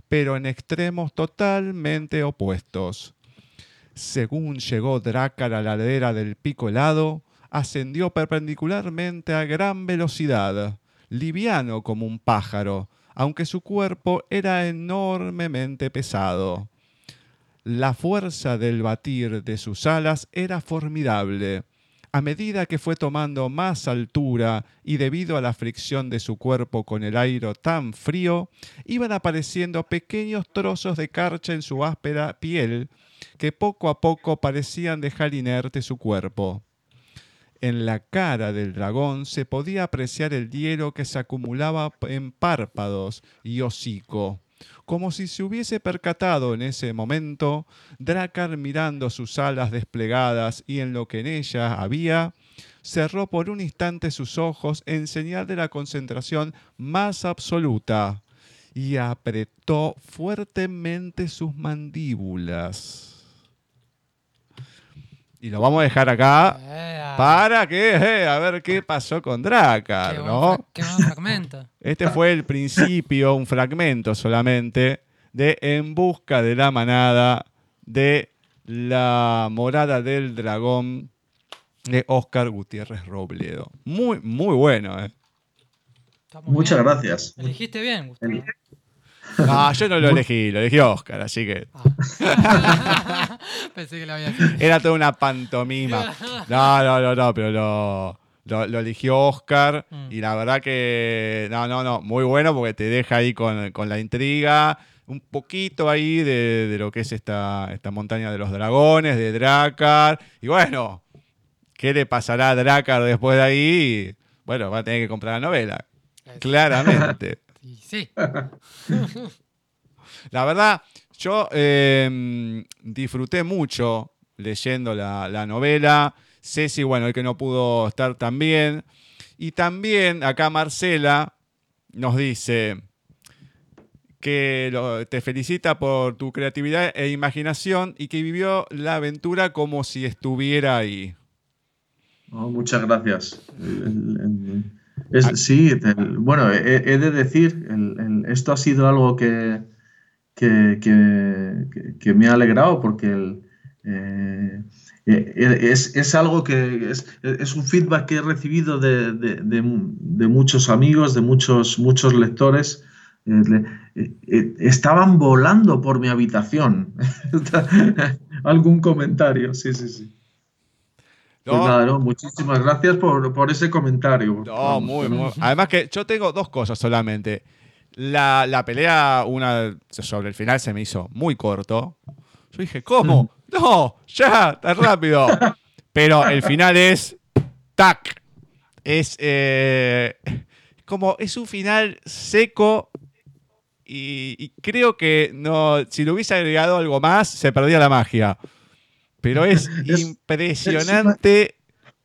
pero en extremos totalmente opuestos. Según llegó Drácar a la ladera del pico helado, ascendió perpendicularmente a gran velocidad, liviano como un pájaro, aunque su cuerpo era enormemente pesado. La fuerza del batir de sus alas era formidable. A medida que fue tomando más altura y debido a la fricción de su cuerpo con el aire tan frío, iban apareciendo pequeños trozos de carcha en su áspera piel que poco a poco parecían dejar inerte su cuerpo. En la cara del dragón se podía apreciar el hielo que se acumulaba en párpados y hocico. Como si se hubiese percatado en ese momento, Dracar mirando sus alas desplegadas y en lo que en ellas había, cerró por un instante sus ojos en señal de la concentración más absoluta y apretó fuertemente sus mandíbulas. Y lo vamos a dejar acá para que, eh, a ver qué pasó con Dracar, ¿no? qué buen fragmento. [LAUGHS] Este fue el principio, un fragmento solamente, de En busca de la manada de la morada del dragón de Oscar Gutiérrez Robledo. Muy, muy bueno, ¿eh? Muchas gracias. Elegiste bien, Gustavo. No, yo no lo elegí, lo eligió Oscar, así que. Ah. [LAUGHS] Pensé que lo había Era toda una pantomima. No, no, no, no, pero lo, lo, eligió Oscar mm. y la verdad que. No, no, no, muy bueno porque te deja ahí con, la intriga. Un poquito ahí de, lo que es esta, esta montaña de los dragones, de Dracar. Y bueno, ¿qué le pasará a Dracar después de ahí? Bueno, va a tener que comprar la novela. Claramente. Y sí. [LAUGHS] La verdad, yo eh, disfruté mucho leyendo la, la novela. Ceci, bueno, el que no pudo estar también. Y también acá Marcela nos dice que lo- te felicita por tu creatividad e imaginación y que vivió la aventura como si estuviera ahí. Oh, muchas gracias. El- el- el- es- sí, el- bueno, he, he de decir, el- el- esto ha sido algo que, que, que- que- que me ha alegrado porque el, eh, eh, es, es algo que es, es un feedback que he recibido de, de- de- de muchos amigos, de muchos, muchos lectores. Eh, le- eh, eh, estaban volando por mi habitación. [LAUGHS] Algún comentario, sí, sí, sí. Pues No, nada, no, muchísimas gracias por, por ese comentario. No, muy, muy. Además que yo tengo dos cosas solamente. La, la pelea, una sobre el final se me hizo muy corto. Yo dije, ¿cómo? No, ya, tan rápido. [LAUGHS] Pero el final es tac. Es eh, como es un final seco y, y creo que no, si le hubiese agregado algo más, se perdía la magia. Pero es [LAUGHS] Es- impresionante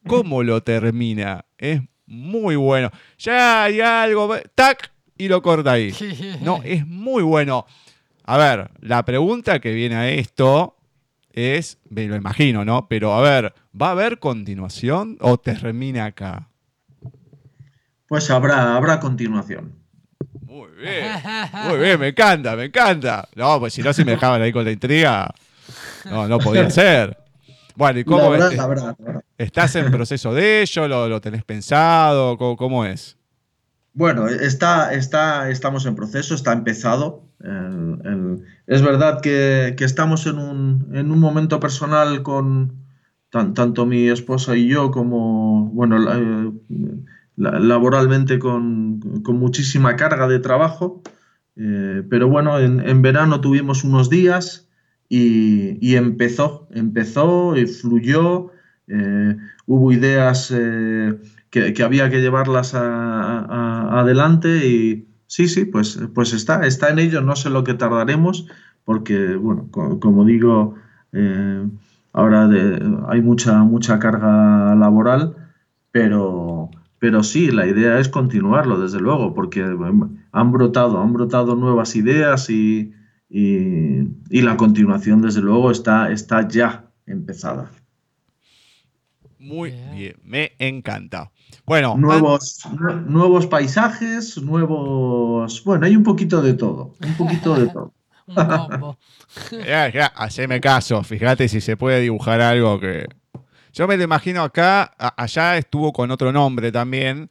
cómo lo termina. Es muy bueno. Ya hay algo, tac, y lo corta ahí. No, es muy bueno. A ver, la pregunta que viene a esto es, me lo imagino, ¿no? Pero a ver, ¿va a haber continuación o termina acá? Pues habrá, habrá continuación. Muy bien, muy bien, me encanta, me encanta. No, pues si no, si me dejaban ahí con la intriga, no, no podía [LAUGHS] ser. Bueno, ¿y La cómo es- la estás en proceso de ello? ¿Lo, lo tenés pensado? ¿Cómo, cómo es? Bueno, está, está, estamos en proceso, está empezado. El- el- es verdad que, que estamos en un, en un momento personal con tan- tanto mi esposa y yo como, bueno, la- eh, la- laboralmente con, con muchísima carga de trabajo. Eh, pero bueno, en, en verano tuvimos unos días y, empezó, empezó y fluyó. eh, hubo ideas eh, que, que había que llevarlas a- adelante y sí, sí, pues, pues está, está en ello. No sé lo que tardaremos porque, bueno, co- como digo, eh, ahora hay mucha, mucha carga laboral, pero, pero sí, la idea es continuarlo, desde luego, porque han brotado, han brotado nuevas ideas y, y- y la continuación, desde luego, está, está ya empezada. Muy Bien. me encanta. Bueno, Nuevos, nue- nuevos paisajes, nuevos... Bueno, hay un poquito de todo, un poquito de todo. [LAUGHS] Un combo. [LAUGHS] Ya, ya, haceme caso, fíjate si se puede dibujar algo que... Yo me lo imagino acá, allá estuvo con otro nombre también.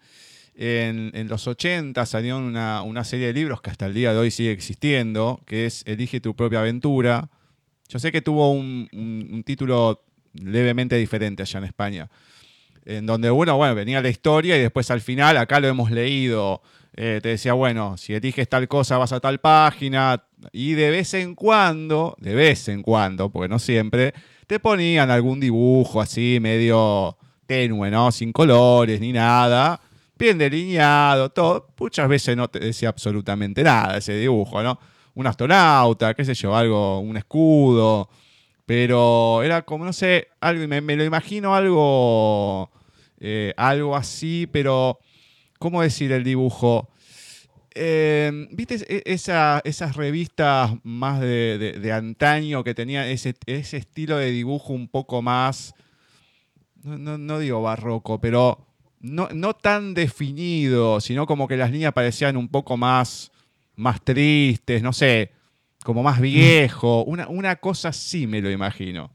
En, los 80 salió una, serie de libros que hasta el día de hoy sigue existiendo, que es Elige tu propia aventura. Yo sé que tuvo un, título levemente diferente allá en España, en donde bueno, venía la historia y después al final, acá lo hemos leído, eh, te decía, bueno, si eliges tal cosa vas a tal página, y de vez en cuando, de vez en cuando, porque no siempre, te ponían algún dibujo así medio tenue, ¿no? Sin colores ni nada, bien delineado, todo. Muchas veces no te decía absolutamente nada ese dibujo, ¿no? Un astronauta, qué sé yo, algo, un escudo, pero era como, no sé, algo, me, me lo imagino algo, eh, algo así, pero, ¿cómo decir el dibujo? Eh, ¿Viste e- esa- esas revistas más de, de- antaño que tenían ese, ese estilo de dibujo un poco más, no- no digo barroco, pero no, no tan definido, sino como que las líneas parecían un poco más, más tristes, no sé, como más viejo, una, una cosa así me lo imagino.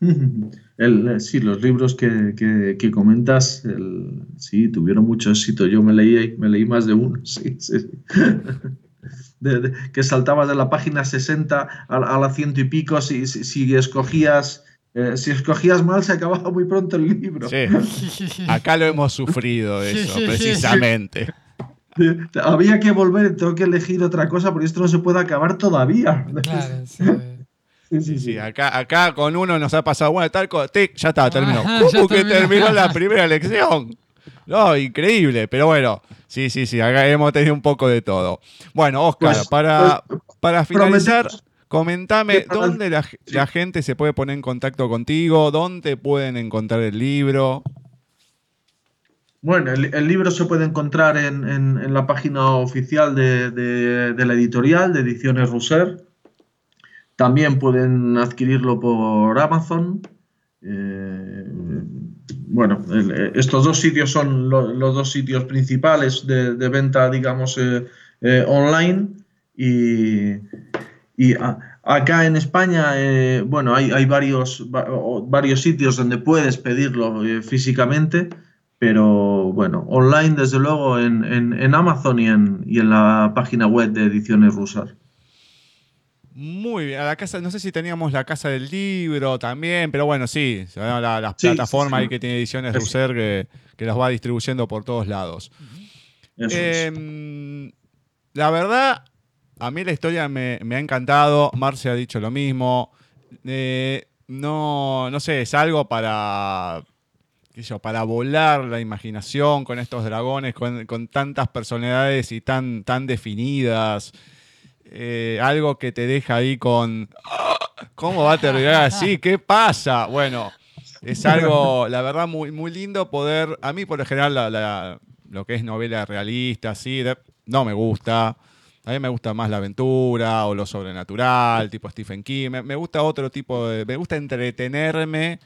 [LAUGHS] El- sí, los libros que, que- que comentas, el- sí, tuvieron mucho éxito. Yo me leí, me leí más de uno, [LAUGHS] sí, sí, que saltabas de la página 60 a, a la ciento y pico, si, si escogías, eh, si escogías mal se acababa muy pronto el libro. Sí, acá lo hemos sufrido [LAUGHS] eso, precisamente. Había que volver, tengo que elegir otra cosa porque esto no se puede acabar todavía. Claro, [LAUGHS] sí. Sí, Sí, sí, acá, acá con uno nos ha pasado, bueno, tal cosa, tic, ya está, terminó. Ajá, ¿Cómo ya que terminó. terminó la primera lección? No, increíble, pero bueno, sí, sí, sí, acá hemos tenido un poco de todo. Bueno, Oscar, Pues, para, pues, para finalizar, prometemos- comentame dónde la, gente se puede poner en contacto contigo, dónde pueden encontrar el libro. Bueno, el, el libro se puede encontrar en, en- en la página oficial de, de- de la editorial, de Ediciones Rousser. También pueden adquirirlo por Amazon. Eh, bueno, el- estos dos sitios son lo- los dos sitios principales de, de venta, digamos, eh, eh, online. Y, y a- acá en España, eh, bueno, hay, hay varios, va- varios sitios donde puedes pedirlo eh, físicamente, pero bueno, online desde luego en, en- en Amazon y en, y en la página web de Ediciones Rusar. Muy bien, a la casa, no sé si teníamos la casa del libro también, pero bueno, sí, la, la- las Sí, plataformas sí, que tiene Ediciones Sí. Ruser que, que las va distribuyendo por todos lados. Em, la verdad, a mí la historia me, ha encantado. Marce ha dicho lo mismo. Eh, no, no sé, es algo para, qué sé yo, para volar la imaginación con estos dragones, con, tantas personalidades y tan, tan definidas. Eh, algo que te deja ahí con, "Ah, ¿cómo va a terminar así? ¿Qué pasa? Bueno, es algo, la verdad, muy, muy lindo poder. A mí, por lo general, lo que es novela realista, así, no me gusta. A mí me gusta más la aventura o lo sobrenatural, tipo Stephen King. Me, me gusta otro tipo de. Me gusta entretenerme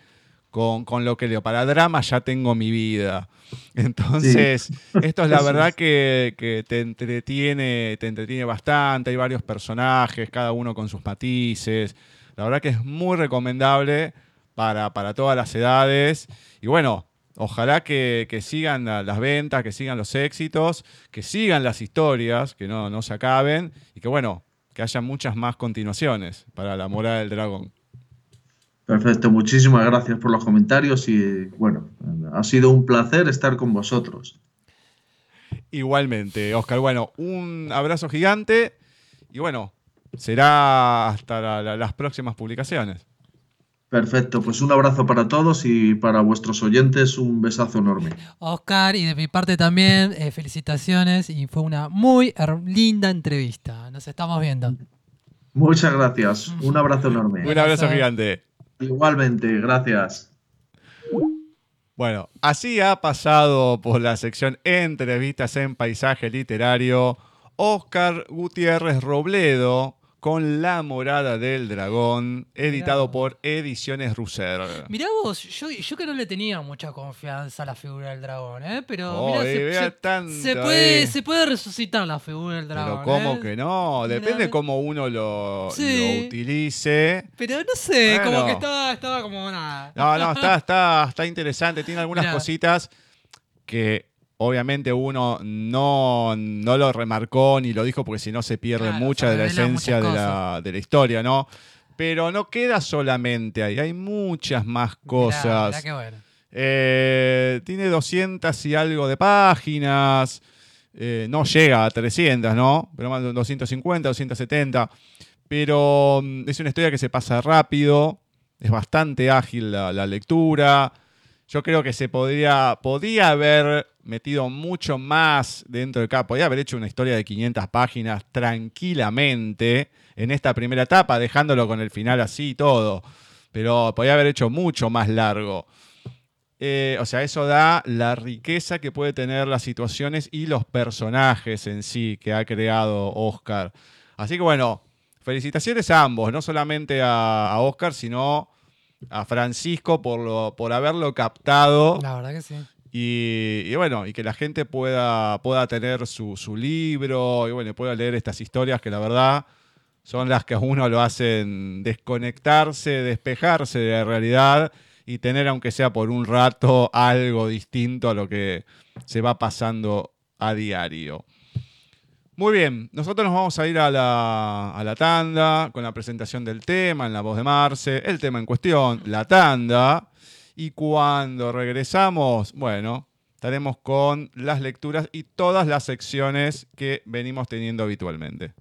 con, con lo que leo. Para drama ya tengo mi vida. [LAUGHS] Entonces, [LAUGHS] esto es la verdad que, que te entretiene, te entretiene bastante. Hay varios personajes, cada uno con sus matices. La verdad que es muy recomendable para, para todas las edades. Y bueno, ojalá que, que sigan la- las ventas, que sigan los éxitos, que sigan las historias, que no, no se acaben. Y que bueno, que haya muchas más continuaciones para la morada del dragón. Perfecto, muchísimas gracias por los comentarios y bueno, ha sido un placer estar con vosotros. Igualmente, Oscar. Bueno, un abrazo gigante. Y bueno, será hasta la- la- las próximas publicaciones. Perfecto, pues un abrazo para todos y para vuestros oyentes un besazo enorme. Oscar, y de mi parte también, eh, felicitaciones y fue una muy linda entrevista. Nos estamos viendo. Muchas gracias, un abrazo [LAUGHS] enorme. Un abrazo Abrazo. gigante. Igualmente, gracias. Bueno, así ha pasado por la sección Entrevistas en Paisaje Literario Oscar Gutiérrez Robledo con La Morada del Dragón, editado por Ediciones Russer. Mirá vos, yo, yo que no le tenía mucha confianza a la figura del dragón, ¿eh? Pero Oh, mirá, eh, se, vea se- tanto se puede, ahí. se puede resucitar la figura del dragón. Pero cómo ¿eh? que no, depende Mirá. cómo uno lo, Sí. lo utilice. Pero no sé, Bueno. como que estaba, estaba como nada. No, no, está, está, está interesante. Tiene algunas cositas que obviamente uno no, no lo remarcó ni lo dijo porque si no se pierde Claro, mucha se de la esencia de la, de la historia, ¿no? Pero no queda solamente ahí, hay muchas más cosas. mirá qué bueno. Eh, tiene 200 y algo de páginas. Eh, no llega a 300, ¿no? Pero más de 250, 270. Pero mm, es una historia que se pasa rápido. Es bastante ágil la, la lectura. Yo creo que se podría, podría haber metido mucho más dentro del capo. Podría haber hecho una historia de 500 páginas tranquilamente en esta primera etapa, dejándolo con el final así y todo. Pero podría haber hecho mucho más largo. Eh, o sea, eso da la riqueza que puede tener las situaciones y los personajes en sí que ha creado Oscar. Así que bueno, felicitaciones a ambos, no solamente a Oscar, sino a Francisco por, lo, por haberlo captado La verdad que sí. y, y bueno, y que la gente pueda, pueda tener su, su libro y bueno, pueda leer estas historias que la verdad son las que a uno lo hacen desconectarse, despejarse de la realidad y tener, aunque sea por un rato, algo distinto a lo que se va pasando a diario. Muy bien, nosotros nos vamos a ir a la, a la tanda con la presentación del tema en la voz de Marce, el tema en cuestión, la tanda. Y cuando regresamos, bueno, estaremos con las lecturas y todas las secciones que venimos teniendo habitualmente.